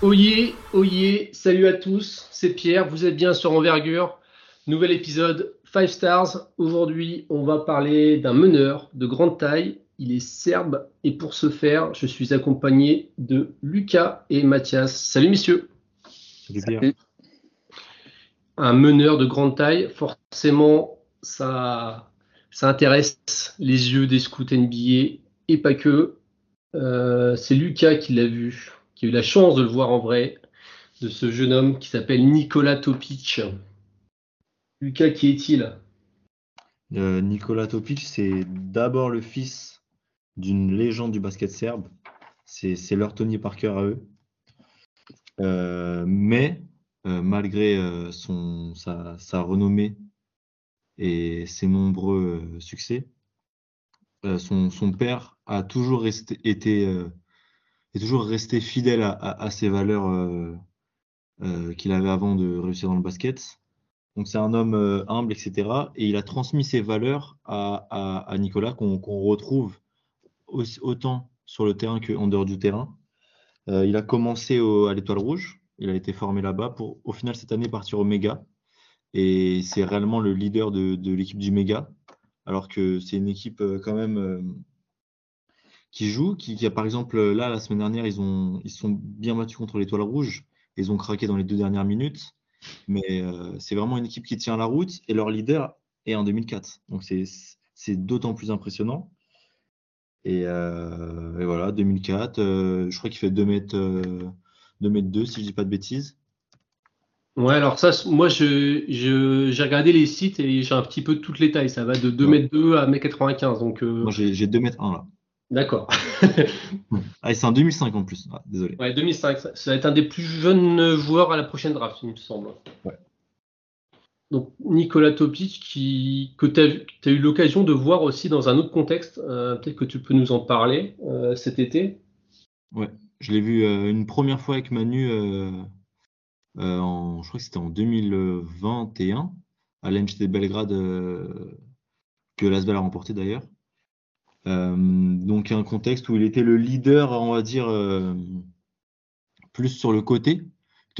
Oyez, oyez, salut à tous, c'est Pierre, vous êtes bien sur Envergure. Nouvel épisode 5 Stars. Aujourd'hui, on va parler d'un meneur de grande taille. Il est serbe et pour ce faire, je suis accompagné de Lucas et Mathias. Salut messieurs. Salut. Un meneur de grande taille, forcément, ça, ça intéresse les yeux des scouts NBA et pas que. Euh, c'est Lucas qui l'a vu qui a eu la chance de le voir en vrai, de ce jeune homme qui s'appelle Nicolas Topic. Lucas, qui est-il? Euh, Nicolas Topic, c'est d'abord le fils d'une légende du basket serbe. C'est leur Tony Parker à eux. Euh, mais euh, malgré son, sa, renommée et ses nombreux succès, son, son, père a toujours resté, été est toujours resté fidèle à, ses valeurs euh, euh, qu'il avait avant de réussir dans le basket. Donc c'est un homme euh, humble, etc. Et il a transmis ses valeurs à, Nicolas qu'on retrouve autant sur le terrain qu'en dehors du terrain. il a commencé à l'Étoile Rouge, il a été formé là-bas pour au final cette année partir au Méga. Et c'est réellement le leader de, l'équipe du Méga, alors que c'est une équipe quand même qui jouent, qui, a par exemple là la semaine dernière ils ont ils sont bien battus contre l'Étoile Rouge, ils ont craqué dans les deux dernières minutes, mais euh, c'est vraiment une équipe qui tient la route et leur leader est en 2004, donc c'est d'autant plus impressionnant. Et, euh, voilà 2004, euh, je crois qu'il fait 2 mètres 2 mètres 2 si je dis pas de bêtises. Ouais, alors ça, moi, je, j'ai regardé les sites et j'ai un petit peu toutes les tailles. Ça va de 2 mètres 2 à 1m95. Donc, Moi, j'ai 2 mètres 1 là. D'accord. ah, c'est en 2005 en plus. Ah, désolé. Ouais, 2005. Ça, va être un des plus jeunes joueurs à la prochaine draft, il me semble. Ouais. Donc, Nicolas Topic, qui, que tu as, eu l'occasion de voir aussi dans un autre contexte. Euh, peut-être que tu peux nous en parler euh, cet été? Ouais, je l'ai vu euh, une première fois avec Manu, en, je crois que c'était en 2021, à l'NGT Belgrade, que l'Asvel a remporté d'ailleurs. Donc un contexte où il était le leader, on va dire, plus sur le côté,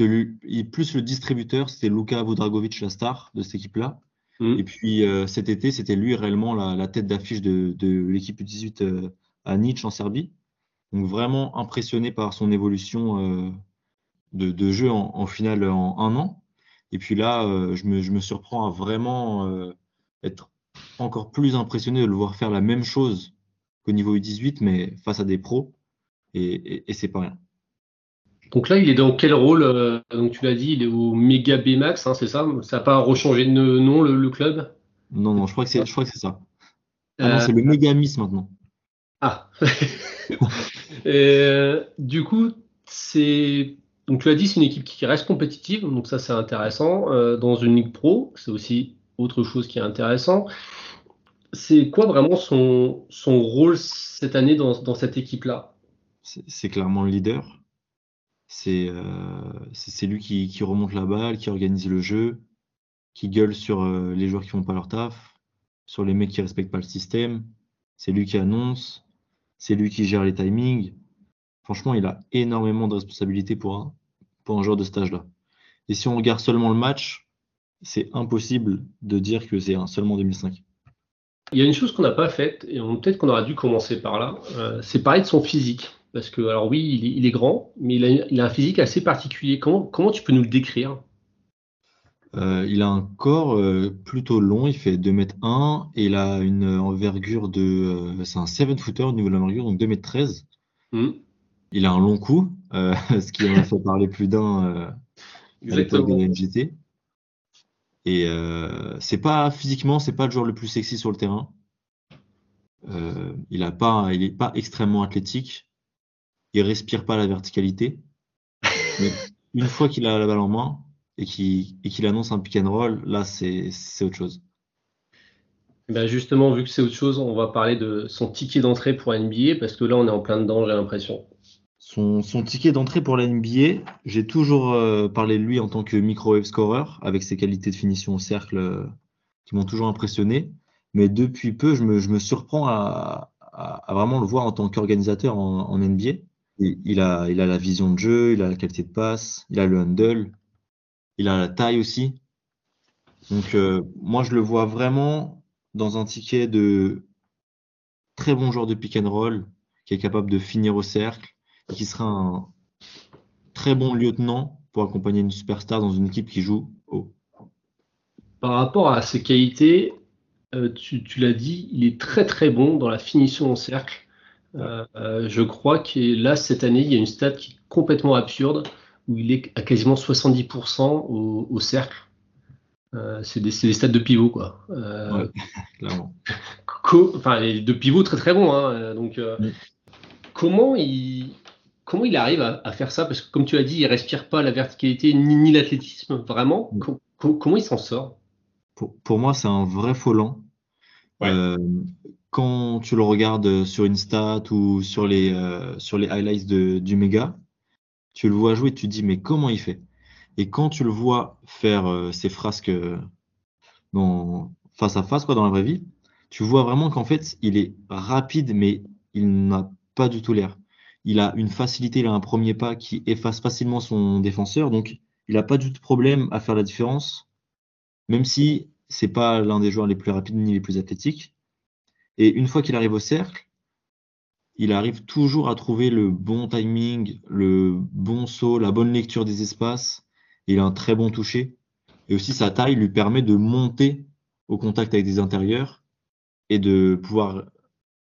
plus le distributeur, c'était Luka Vodragovic, la star de cette équipe-là. Mm. Et puis euh, cet été, c'était lui réellement la, tête d'affiche de, l'équipe U18 à Nietzsche en Serbie. Donc vraiment impressionné par son évolution de, jeu en, finale en un an. Et puis là, je me, je, me, surprends à vraiment être encore plus impressionné de le voir faire la même chose qu'au niveau U18, mais face à des pros, et, c'est pas rien. Donc là, il est dans quel rôle euh, Donc tu l'as dit, il est au Mega B-Max, hein, c'est ça? Ça n'a pas rechangé de nom le, club? Non, non, je crois que c'est, ça. Ah non, c'est le Mega Miss maintenant. Ah. Euh, du coup, c'est donc tu l'as dit, c'est une équipe qui reste compétitive, donc ça c'est intéressant. Euh, dans une ligue pro, c'est aussi autre chose qui est intéressant c'est quoi vraiment son, son rôle cette année dans, dans cette équipe-là? C'est clairement le leader. C'est euh, lui qui, remonte la balle, qui organise le jeu, qui gueule sur euh, les joueurs qui font pas leur taf, sur les mecs qui respectent pas le système. C'est lui qui annonce, c'est lui qui gère les timings. Franchement, il a énormément de responsabilités pour un, pour un joueur de stage là. Et si on regarde seulement le match, c'est impossible de dire que c'est seulement 2005. Il y a une chose qu'on n'a pas faite, et peut-être qu'on aurait dû commencer par là, euh, c'est parler de son physique. Parce que, alors oui, il est, grand, mais il a, un physique assez particulier. Comment, comment tu peux nous le décrire? Euh, Il a un corps euh, plutôt long, il fait 2 m 1 et il a une envergure de. c'est un 7-footer au niveau de l'envergure, donc 2 m 13. Il a un long cou, ce qui en a fait parler plus d'un à l'époque de la NGT. Et euh, c'est pas physiquement, c'est pas le joueur le plus sexy sur le terrain. Euh, il a pas, il est pas extrêmement athlétique. Il respire pas la verticalité. Mais une fois qu'il a la balle en main et qu'il annonce un pick and roll, là c'est autre chose. Ben justement, vu que c'est autre chose, on va parler de son ticket d'entrée pour NBA parce que là on est en plein dedans, j'ai l'impression. son, ticket d'entrée pour la NBA, j'ai toujours parlé de lui en tant que microwave scorer, avec ses qualités de finition au cercle qui m'ont toujours impressionné. Mais depuis peu, je me, surprends à, vraiment le voir en tant qu'organisateur en, NBA. Il, a, il a la vision de jeu, il a la qualité de passe, il a le handle, il a la taille aussi. Donc, euh, moi, je le vois vraiment dans un ticket de très bon joueur de pick and roll, qui est capable de finir au cercle, et qui sera un très bon lieutenant pour accompagner une superstar dans une équipe qui joue haut. Par rapport à ses qualités, euh, tu, l'as dit, il est très très bon dans la finition au cercle. Euh, je crois que là, cette année, il y a une stat qui est complètement absurde, où il est à quasiment 70% au cercle. Euh, c'est des, des, stats de pivot, quoi. Euh, enfin, de pivot très très bon. Hein, euh, donc, comment il comment il arrive à, faire ça? Parce que comme tu as dit, il respire pas la verticalité ni, l'athlétisme vraiment. comment il s'en sort? Pour, moi, c'est un vrai folant. Quand tu le regardes sur une stat ou sur les, sur les highlights de, du méga, tu le vois jouer, tu te dis mais comment il fait? Et quand tu le vois faire euh, ses frasques euh, face à face, quoi, dans la vraie vie, tu vois vraiment qu'en fait, il est rapide, mais il n'a pas du tout l'air. Il a une facilité, il a un premier pas qui efface facilement son défenseur, donc il n'a pas du tout de problème à faire la différence, même si c'est pas l'un des joueurs les plus rapides ni les plus athlétiques. Et une fois qu'il arrive au cercle, il arrive toujours à trouver le bon timing, le bon saut, la bonne lecture des espaces il a un très bon toucher. Et aussi, sa taille lui permet de monter au contact avec des intérieurs et de pouvoir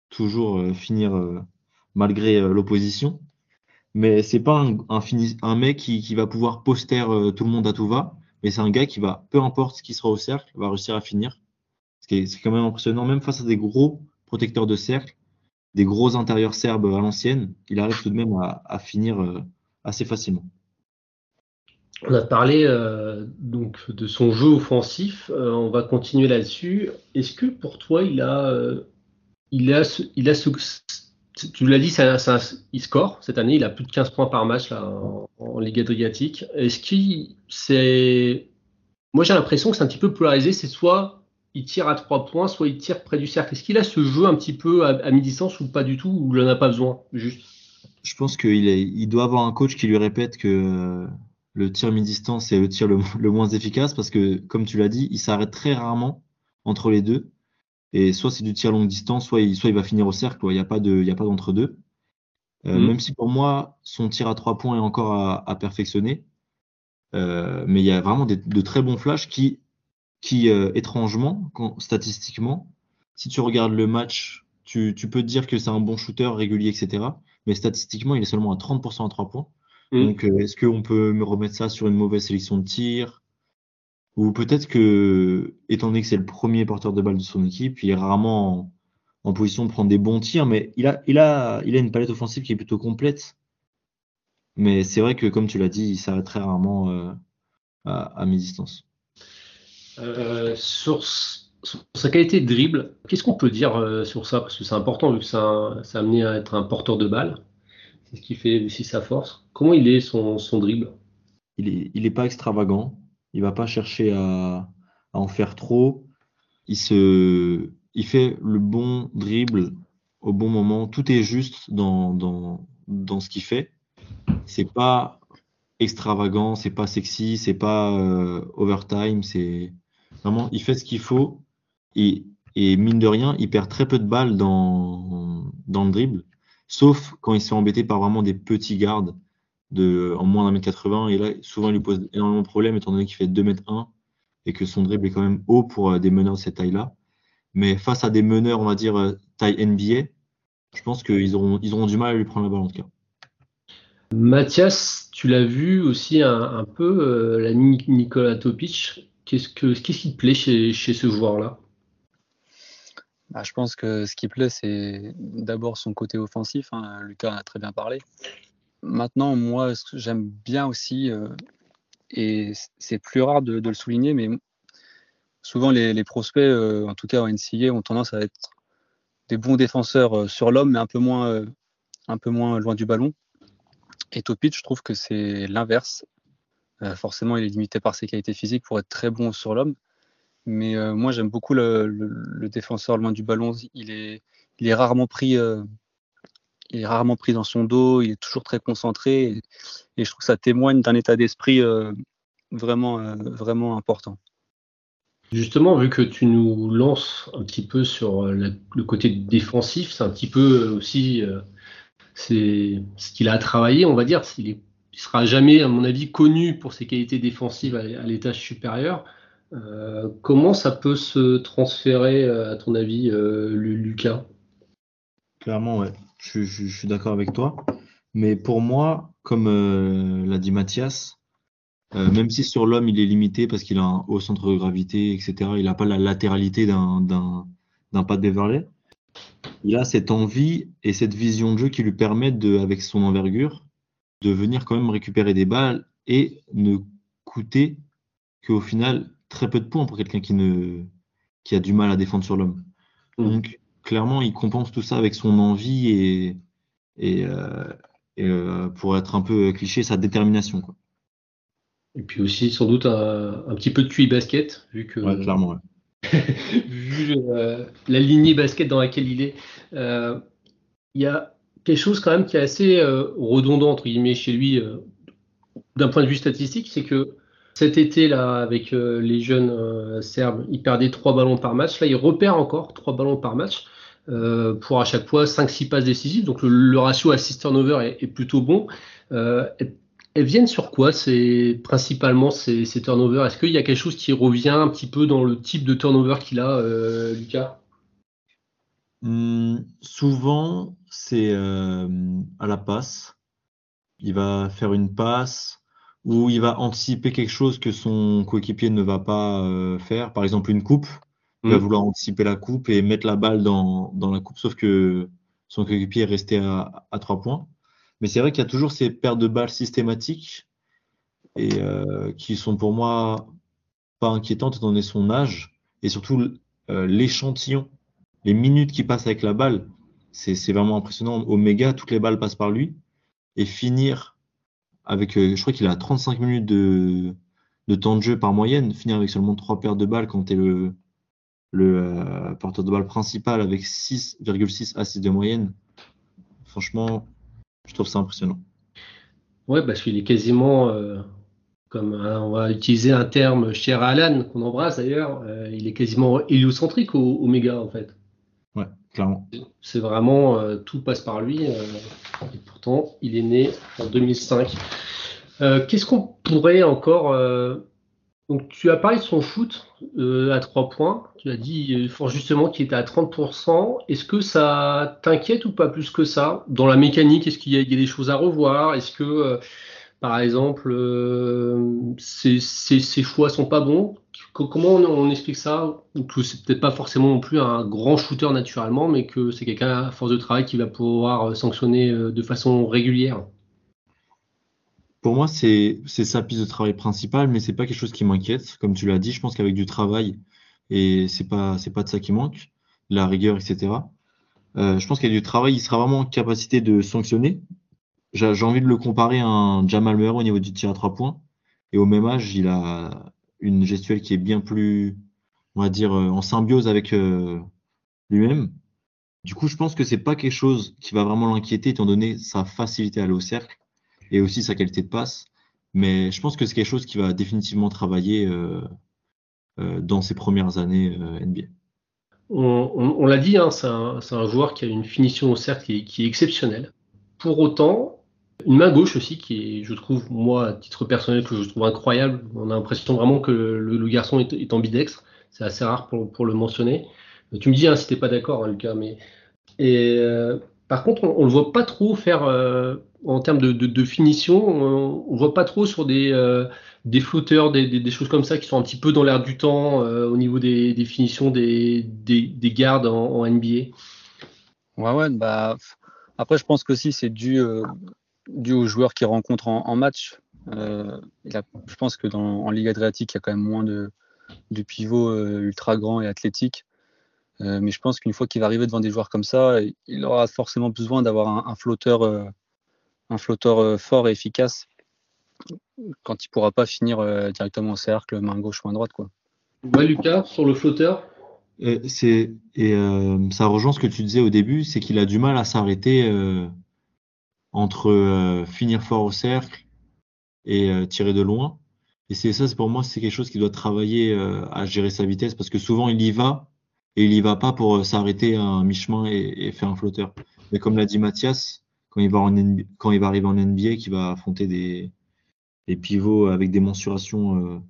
toujours euh, finir euh, malgré euh, l'opposition. Mais c'est pas un, un, mec qui, va pouvoir poster tout le monde à tout va, mais c'est un gars qui va, peu importe ce qui sera au cercle, va réussir à finir. C'est quand même impressionnant, même face à des gros protecteurs de cercle, des gros intérieurs serbes à l'ancienne, il arrive tout de même à finir assez facilement. On a parlé euh, donc de son jeu offensif. Euh, on va continuer là-dessus. Est-ce que pour toi, il a, euh, il a, il a tu l'as dit, il score cette année. Il a plus de 15 points par match là, en, Ligue Adriatique. Est-ce qu'il, c'est, moi j'ai l'impression que c'est un petit peu polarisé. C'est soit il tire à 3 points, soit il tire près du cercle. Est-ce qu'il a ce jeu un petit peu à, mi-distance ou pas du tout, ou il n'en a pas besoin, juste? Je pense qu'il il doit avoir un coach qui lui répète que le tir mi-distance est le tir le, moins efficace parce que, comme tu l'as dit, il s'arrête très rarement entre les deux. Et soit c'est du tir longue distance, soit il, soit il va finir au cercle. Il n'y a pas d'entre-deux. Euh, mm. Même si pour moi, son tir à trois points est encore à, perfectionner. Euh, mais il y a vraiment de très bons flashs qui, qui euh, étrangement, statistiquement, si tu regardes le match, tu, tu peux te dire que c'est un bon shooter régulier, etc. Mais statistiquement, il est seulement à 30% à trois points. Mm. Donc, euh, est-ce qu'on peut me remettre ça sur une mauvaise sélection de tir? Ou peut-être que, étant donné que c'est le premier porteur de balle de son équipe, il est rarement en, position de prendre des bons tirs, mais il a, il a, il a une palette offensive qui est plutôt complète. Mais c'est vrai que, comme tu l'as dit, il s'arrête très rarement euh, à, mi-distance. Euh, sur, sa qualité de dribble, qu'est-ce qu'on peut dire sur ça? Parce que c'est important vu que ça, ça a amené à être un porteur de balle. C'est ce qui fait aussi sa force. Comment il est son, dribble? Il n'est est pas extravagant. Il va pas chercher à, en faire trop. Il, se, il fait le bon dribble au bon moment. Tout est juste dans, dans, dans ce qu'il fait. C'est pas extravagant, c'est pas sexy, c'est pas euh, overtime. C'est vraiment, il fait ce qu'il faut. Et, mine de rien, il perd très peu de balles dans, le dribble sauf quand il se fait embêter par vraiment des petits gardes de, en moins d'un mètre 80. Et là, souvent, il lui pose énormément de problèmes étant donné qu'il fait 2 mètres 1 et que son dribble est quand même haut pour euh, des meneurs de cette taille-là. Mais face à des meneurs, on va dire, euh, taille NBA, je pense qu'ils auront, ils auront du mal à lui prendre la balle en tout cas. Mathias, tu l'as vu aussi un, peu, euh, la Nicolas Topic. Qu'est-ce, que, qu'est-ce qui te plaît chez, chez ce joueur-là? Bah, je pense que ce qui plaît, c'est d'abord son côté offensif. Hein, Lucas a très bien parlé. Maintenant, moi, j'aime bien aussi, euh, et c'est plus rare de, le souligner, mais souvent les, prospects, euh, en tout cas en NCA, ont tendance à être des bons défenseurs euh, sur l'homme, mais un peu moins, un peu moins loin du ballon. Et Topic, je trouve que c'est l'inverse. Euh, forcément, il est limité par ses qualités physiques pour être très bon sur l'homme. Mais euh, moi, j'aime beaucoup le, défenseur loin du ballon. Il est, rarement pris. Euh, est rarement pris dans son dos, il est toujours très concentré et, je trouve que ça témoigne d'un état d'esprit vraiment, vraiment important. Justement, vu que tu nous lances un petit peu sur le côté défensif, c'est un petit peu aussi c'est ce qu'il a à travailler, on va dire. Est, sera jamais, à mon avis, connu pour ses qualités défensives à, l'étage supérieur. Euh, comment ça peut se transférer, euh, à ton avis, euh, Lucas? Clairement, ouais. Je, suis d'accord avec toi. Mais pour moi, comme l'a dit Mathias, même si sur l'homme il est limité parce qu'il a un haut centre de gravité, etc., il n'a pas la latéralité d'un pas de Beverley, il a cette envie et cette vision de jeu qui lui permettent, avec son envergure, de venir quand même récupérer des balles et ne coûter qu'au final très peu de points pour quelqu'un qui, ne, qui a du mal à défendre sur l'homme. Mm. Donc, clairement, il compense tout ça avec son envie et, et, euh, euh, pour être un peu cliché, sa détermination. Quoi. Et puis aussi, sans doute, un, petit peu de QI basket, vu que. clairement, vu euh, la lignée basket dans laquelle il est, euh, il y a quelque chose quand même qui est assez euh, redondant entre guillemets chez lui d'un point de vue statistique, c'est que cet été là avec les jeunes serbes, il perdait trois ballons par match. Là, il repère encore trois ballons par match. pour à chaque fois 5-6 passes décisives. Donc le, ratio assist-turnover est, plutôt bon elles viennent sur quoi principalement ces, turnovers? Est-ce qu'il y a quelque chose qui revient un petit peu dans le type de turnover qu'il a, euh, Lucas? Hmm, Souvent, c'est euh, à la passe. Il va faire une passe ou il va anticiper quelque chose que son coéquipier ne va pas euh, faire. Par exemple, une coupe. Il va hmm. vouloir anticiper la coupe et mettre la balle dans, la coupe, sauf que son coéquipier est resté à, à 3 points. Mais c'est vrai qu'il y a toujours ces pertes de balles systématiques et euh, qui sont pour moi pas inquiétantes étant donné son âge et surtout l'échantillon, les minutes qui passent avec la balle. C'est vraiment impressionnant. Omega, toutes les balles passent par lui et finir avec, euh, je crois qu'il a 35 minutes de, temps de jeu par moyenne, finir avec seulement 3 pertes de balles quand tu es le, le porteur de balle principal avec 6,6 assists de moyenne. Franchement, je trouve ça impressionnant. Ouais, parce qu'il est quasiment, euh, comme on va utiliser un terme cher à Alan, qu'on embrasse d'ailleurs, euh, il est quasiment héliocentrique au, Omega en fait. Ouais, clairement. C'est vraiment, euh, tout passe par lui. et pourtant, il est né en 2005. Qu'est-ce qu'on pourrait encore donc tu as parlé de son shoot euh, à 3 points. Tu as dit euh, fort justement qu'il était à 30%. Est-ce que ça t'inquiète ou pas plus que ça? Dans la mécanique, est-ce qu'il y, a des choses à revoir? Est-ce que, euh, par exemple, ses, ses, choix sont pas bons? Comment on, explique ça Que c'est peut-être pas forcément non plus un grand shooter naturellement, mais que c'est quelqu'un à force de travail qui va pouvoir sanctionner de façon régulière? Pour moi, c'est sa piste de travail principale, mais c'est pas quelque chose qui m'inquiète. Comme tu l'as dit, je pense qu'avec du travail, et c'est pas pas de ça qui manque, la rigueur, etc. Euh, je pense a du travail, il sera vraiment en capacité de sanctionner. J'ai envie de le comparer à un Jamal Murray au niveau du tir à trois points. Et au même âge, il a une gestuelle qui est bien plus, on va dire, euh, en symbiose avec euh, lui-même. Du coup, je pense que c'est pas quelque chose qui va vraiment l'inquiéter, étant donné sa facilité à aller au cercle et aussi sa qualité de passe. Mais je pense que c'est quelque chose qui va définitivement travailler euh, dans ses premières années NBA. On, l'a dit, hein, c'est un, joueur qui a une finition au cercle qui est, exceptionnelle. Pour autant, une main gauche aussi qui est, je trouve, moi, à titre personnel, que je trouve incroyable. On a l'impression vraiment que le, garçon est, ambidextre. C'est assez rare pour, le mentionner. Tu me dis hein, si t'es pas d'accord, hein, Lucas, mais et par contre, on, ne le voit pas trop faire en termes de, finition, on, ne voit pas trop sur des, euh, des flotteurs, des, choses comme ça qui sont un petit peu dans l'air du temps euh, au niveau des, finitions des, des, gardes en, NBA. Ouais, ouais, bah, après, je pense que si c'est dû, euh, dû aux joueurs qu'ils rencontrent en, match. je pense que dans, en Ligue Adriatique, il y a quand même moins de, de pivots ultra grands et athlétiques. mais je pense qu'une fois qu'il va arriver devant des joueurs comme ça, il aura forcément besoin d'avoir un, un flotteur un flotteur fort et efficace quand il pourra pas finir directement au cercle, main gauche, main droite. Quoi. Ouais, Lucas, sur le flotteur c'est et ça rejoint ce que tu disais au début, c'est qu'il a du mal à s'arrêter entre finir fort au cercle et tirer de loin. Et c'est ça, c'est pour moi, c'est quelque chose qui doit travailler à gérer sa vitesse parce que souvent il y va et il y va pas pour s'arrêter à mi-chemin et, faire un flotteur. Mais comme l'a dit Mathias, quand il va en quand il va arriver en NBA, qui va affronter des, pivots avec des mensurations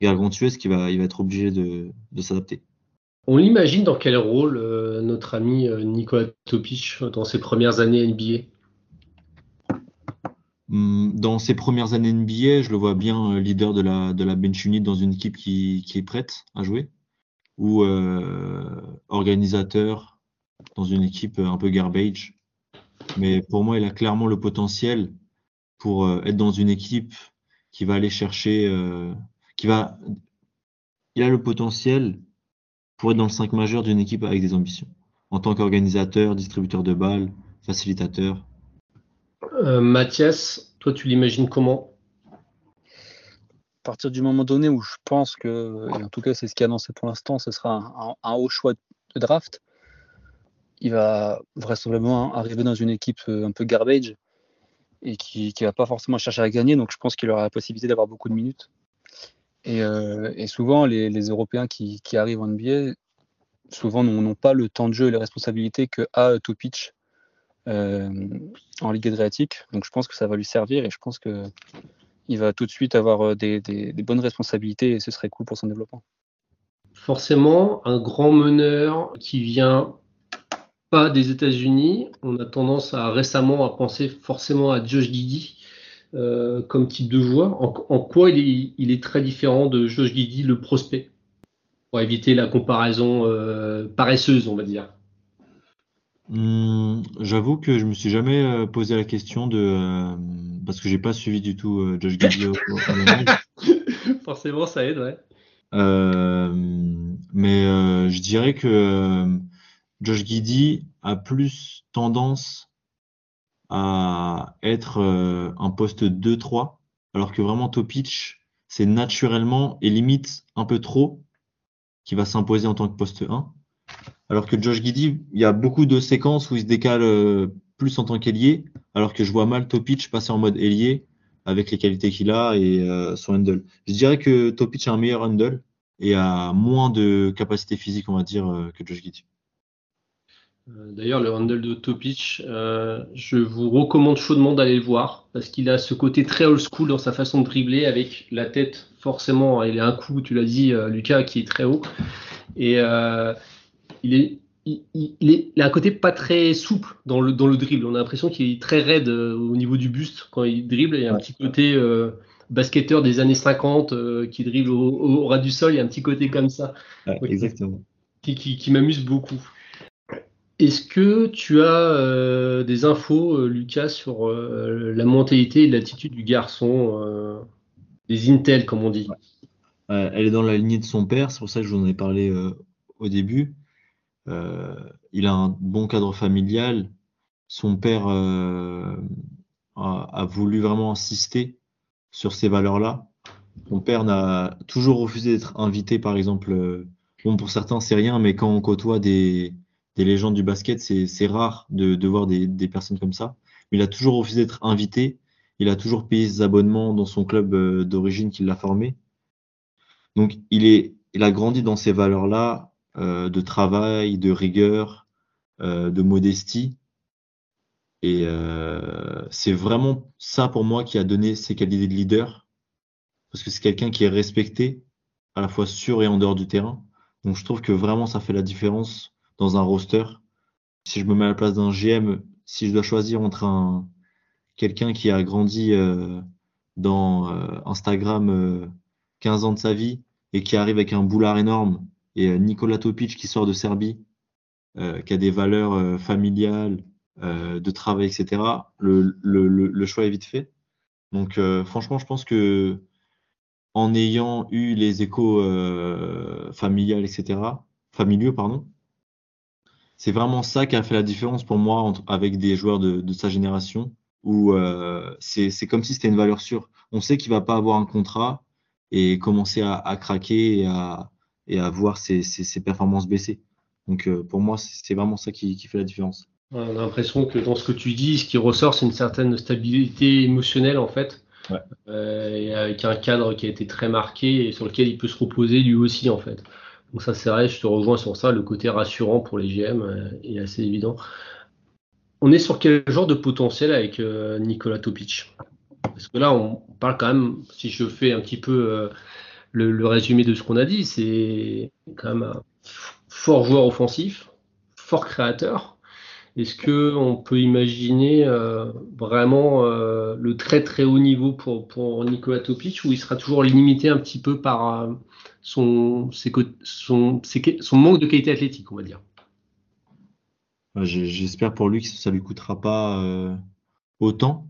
qui va, il va être obligé de, s'adapter. On l'imagine dans quel rôle euh, notre ami euh, Nicolas Topic dans ses premières années NBA Dans ses premières années NBA, je le vois bien euh, leader de la, bench unit dans une équipe qui, est prête à jouer ou organisateur dans une équipe un peu garbage. Mais pour moi, il a clairement le potentiel pour être dans une équipe qui va aller chercher, qui va, il a le potentiel pour être dans le 5 majeur d'une équipe avec des ambitions, en tant qu'organisateur, distributeur de balles, facilitateur euh, Mathias, toi tu l'imagines comment? À partir du moment donné où je pense que, et en tout cas c'est ce qui est annoncé pour l'instant, ce sera un, haut choix de draft, il va vraisemblablement arriver dans une équipe euh, un peu garbage et qui ne va pas forcément chercher à gagner, donc je pense qu'il aura la possibilité d'avoir beaucoup de minutes. Euh, et, souvent, les, Européens qui, arrivent en NBA, souvent n'ont pas le temps de jeu et les responsabilités que a Topic euh, en Ligue Adriatique. Donc je pense que ça va lui servir et je pense qu'il va tout de suite avoir euh, des, bonnes responsabilités et ce serait cool pour son développement. Forcément, un grand meneur qui vient pas des États-Unis, on a tendance à récemment à penser forcément à Josh Giddy euh, comme type de joueur en, quoi il est, très différent de Josh Giddy, le prospect? Pour éviter la comparaison euh, paresseuse, on va dire. Hmm, j'avoue que je me suis jamais euh, posé la question de parce que j'ai pas suivi du tout Josh Giddy Forcément, ça aide, ouais. mais je dirais que Josh Giddy a plus tendance à être euh, un poste 2-3, alors que vraiment Topic, c'est naturellement et limite un peu trop qui va s'imposer en tant que poste 1. Alors que Josh Giddy, il y a beaucoup de séquences où il se décale euh, plus en tant qu'ailier, alors que je vois mal Topic passer en mode ailier avec les qualités qu'il a et euh, son handle. Je dirais que Topic a un meilleur handle et a moins de capacité physique, on va dire, que Josh Giddy. Euh, d'ailleurs, le handle de Topic, euh, je vous recommande chaudement d'aller le voir parce qu'il a ce côté très old school dans sa façon de dribbler avec la tête, forcément, il a un coup, tu l'as dit, euh, Lucas, qui est très haut. Il, est, il, a un côté pas très souple dans le, dans le dribble. On a l'impression qu'il est très raide au niveau du buste quand il dribble. Il y a un petit côté basketteur des années 50 qui dribble au, ras du sol. Il y a un petit côté comme ça. exactement. qui, qui m'amuse beaucoup. Est-ce que tu as euh, des infos, euh, Lucas, sur euh, la mentalité et l'attitude du garçon, des Intel, comme on dit? Elle est dans la lignée de son père, c'est pour ça que je vous en ai parlé au début. Il a un bon cadre familial. Son père a, voulu vraiment insister sur ces valeurs-là. Son père n'a toujours refusé d'être invité, par exemple. bon, pour certains, c'est rien, mais quand on côtoie des des légendes du basket, c'est rare de, voir des, personnes comme ça. Mais il a toujours refusé d'être invité. Il a toujours payé ses abonnements dans son club euh, d'origine qui l'a formé. Donc, il, a grandi dans ces valeurs-là euh, de travail, de rigueur, euh, de modestie. Et c'est vraiment ça pour moi qui a donné ses qualités de leader. Parce que c'est quelqu'un qui est respecté, à la fois sur et en dehors du terrain. Donc, je trouve que vraiment ça fait la différence dans un roster. Si je me mets à la place d'un GM, si je dois choisir entre un quelqu'un qui a grandi euh, dans euh, Instagram 15 euh, ans de sa vie et qui arrive avec un boulard énorme, et Nikola Topic qui sort de Serbie, qui a des valeurs familiales, de travail, etc., le, choix est vite fait. Donc franchement, je pense que en ayant eu les échos familiales, etc., familiaux, pardon, c'est vraiment ça qui a fait la différence pour moi avec des joueurs de, sa génération où euh, c'est comme si c'était une valeur sûre. On sait qu'il va pas avoir un contrat et commencer à, craquer et à, et à voir ses, ses, performances baisser. Donc euh, pour moi, c'est vraiment ça qui, qui, fait la différence. On a l'impression que dans ce que tu dis, ce qui ressort, c'est une certaine stabilité émotionnelle en fait, ouais. euh, avec un cadre qui a été très marqué et sur lequel il peut se reposer lui aussi en fait. Donc ça c'est vrai, je te rejoins sur ça, le côté rassurant pour les GM euh, est assez évident. On est sur quel genre de potentiel avec euh, Nicolas Topic? Parce que là, on parle quand même, si je fais un petit peu euh, le, résumé de ce qu'on a dit, c'est quand même un fort joueur offensif, fort créateur. Est-ce qu'on peut imaginer euh, vraiment le très très haut niveau pour, pour Nicolas Topic ou il sera toujours limité un petit peu par son, son, son manque de qualité athlétique, on va dire? J'espère pour lui que ça lui coûtera pas euh, autant.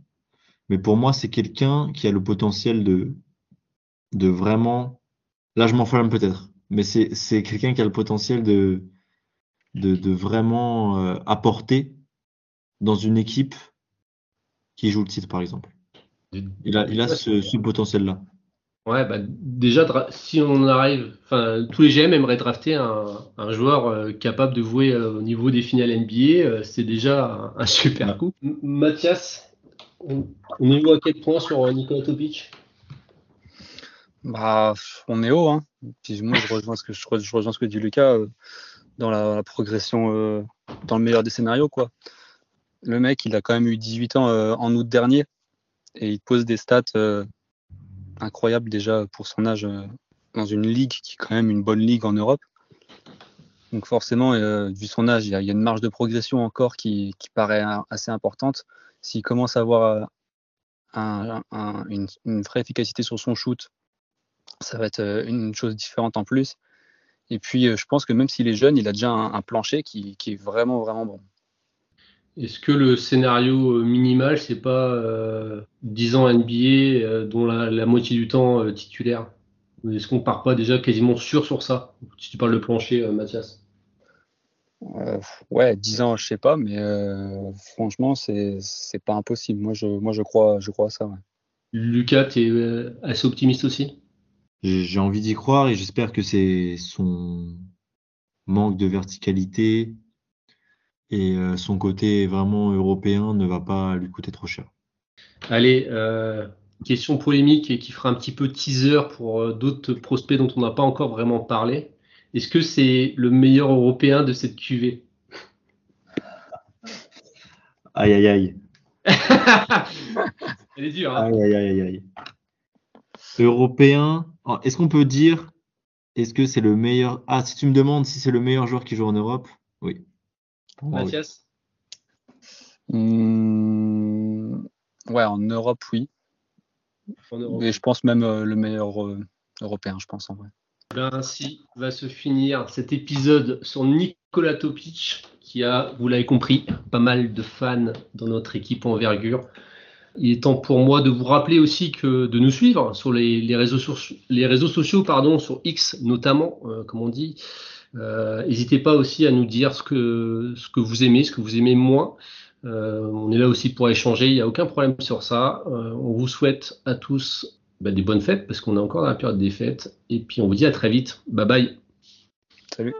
Mais pour moi, c'est quelqu'un qui a le potentiel de, de vraiment. Là, je m'enflamme peut-être. Mais c'est quelqu'un qui a le potentiel de, de, vraiment euh, apporter dans une équipe qui joue le titre, par exemple. Il a, il a ce potentiel-là. Ouais, bah, déjà, si on arrive, enfin, tous les GM aimeraient drafter un, joueur euh, capable de jouer euh, au niveau des finales NBA. Euh, c'est déjà un, super coup. Mathias, on, est où à quel point sur Nicolas Topic? Bah, on est haut. Hein. je rejoins ce que je, rejoins ce que dit Lucas dans la, progression, dans le meilleur des scénarios, quoi. Le mec, il a quand même eu 18 ans en août dernier et il pose des stats incroyable déjà pour son âge euh, dans une ligue qui est quand même une bonne ligue en Europe. Donc forcément, euh, vu son âge, il y, a, une marge de progression encore qui, paraît assez importante. S'il commence à avoir euh, une, vraie efficacité sur son shoot, ça va être une chose différente en plus. Et puis, je pense que même s'il est jeune, il a déjà un, plancher qui, est vraiment, vraiment bon. Est-ce que le scénario euh, minimal, c'est pas 10 euh, ans NBA, euh, dont la, moitié du temps titulaire? Est-ce qu'on part pas déjà quasiment sûr sur ça? Si tu parles de plancher, Mathias. ouais, 10 ans, je sais pas, mais franchement, c'est pas impossible. Moi, je, moi, je crois, je crois à ça. Lucas, tu es assez optimiste aussi? J'ai envie d'y croire et j'espère que c'est son manque de verticalité, et euh, son côté vraiment européen ne va pas lui coûter trop cher. Allez, euh, question polémique et qui fera un petit peu teaser pour euh, d'autres prospects dont on n'a pas encore vraiment parlé. Est-ce que c'est le meilleur européen de cette QV Aïe aïe aïe. Elle est dure. Hein aïe aïe aïe aïe. Européen, est-ce qu'on peut dire, est-ce que c'est le meilleur Ah, si tu me demandes si c'est le meilleur joueur qui joue en Europe, oui. Mathias hmm, Ouais, en Europe, oui. Et je pense même euh, le meilleur euh, européen, je pense en vrai. ainsi va se finir cet épisode sur Nicolas Topic, qui a, vous l'avez compris, pas mal de fans dans notre équipe envergure. Il est temps pour moi de vous rappeler aussi que de nous suivre sur les, réseaux, les réseaux sociaux, pardon, sur X notamment, euh, comme on dit. Euh, n'hésitez pas aussi à nous dire ce que, ce que vous aimez, ce que vous aimez moins. Euh, on est là aussi pour échanger, il n'y a aucun problème sur ça. On vous souhaite à tous bah, des bonnes fêtes parce qu'on est encore dans la période des fêtes. Et puis on vous dit à très vite. Bye bye. Salut.